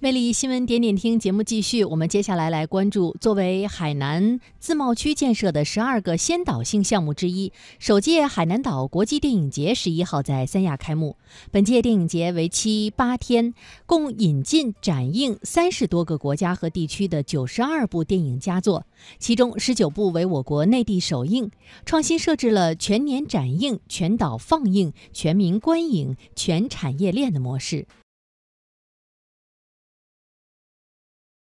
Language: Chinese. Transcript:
魅力新闻点点听节目继续我们接下来来关注作为海南自贸区建设的十二个先导性项目之一首届海南岛国际电影节十一号在三亚开幕。本届电影节为期八天共引进展映三十多个国家和地区的九十二部电影佳作其中十九部为我国内地首映创新设置了全年展映全岛放映全民观影全产业链的模式。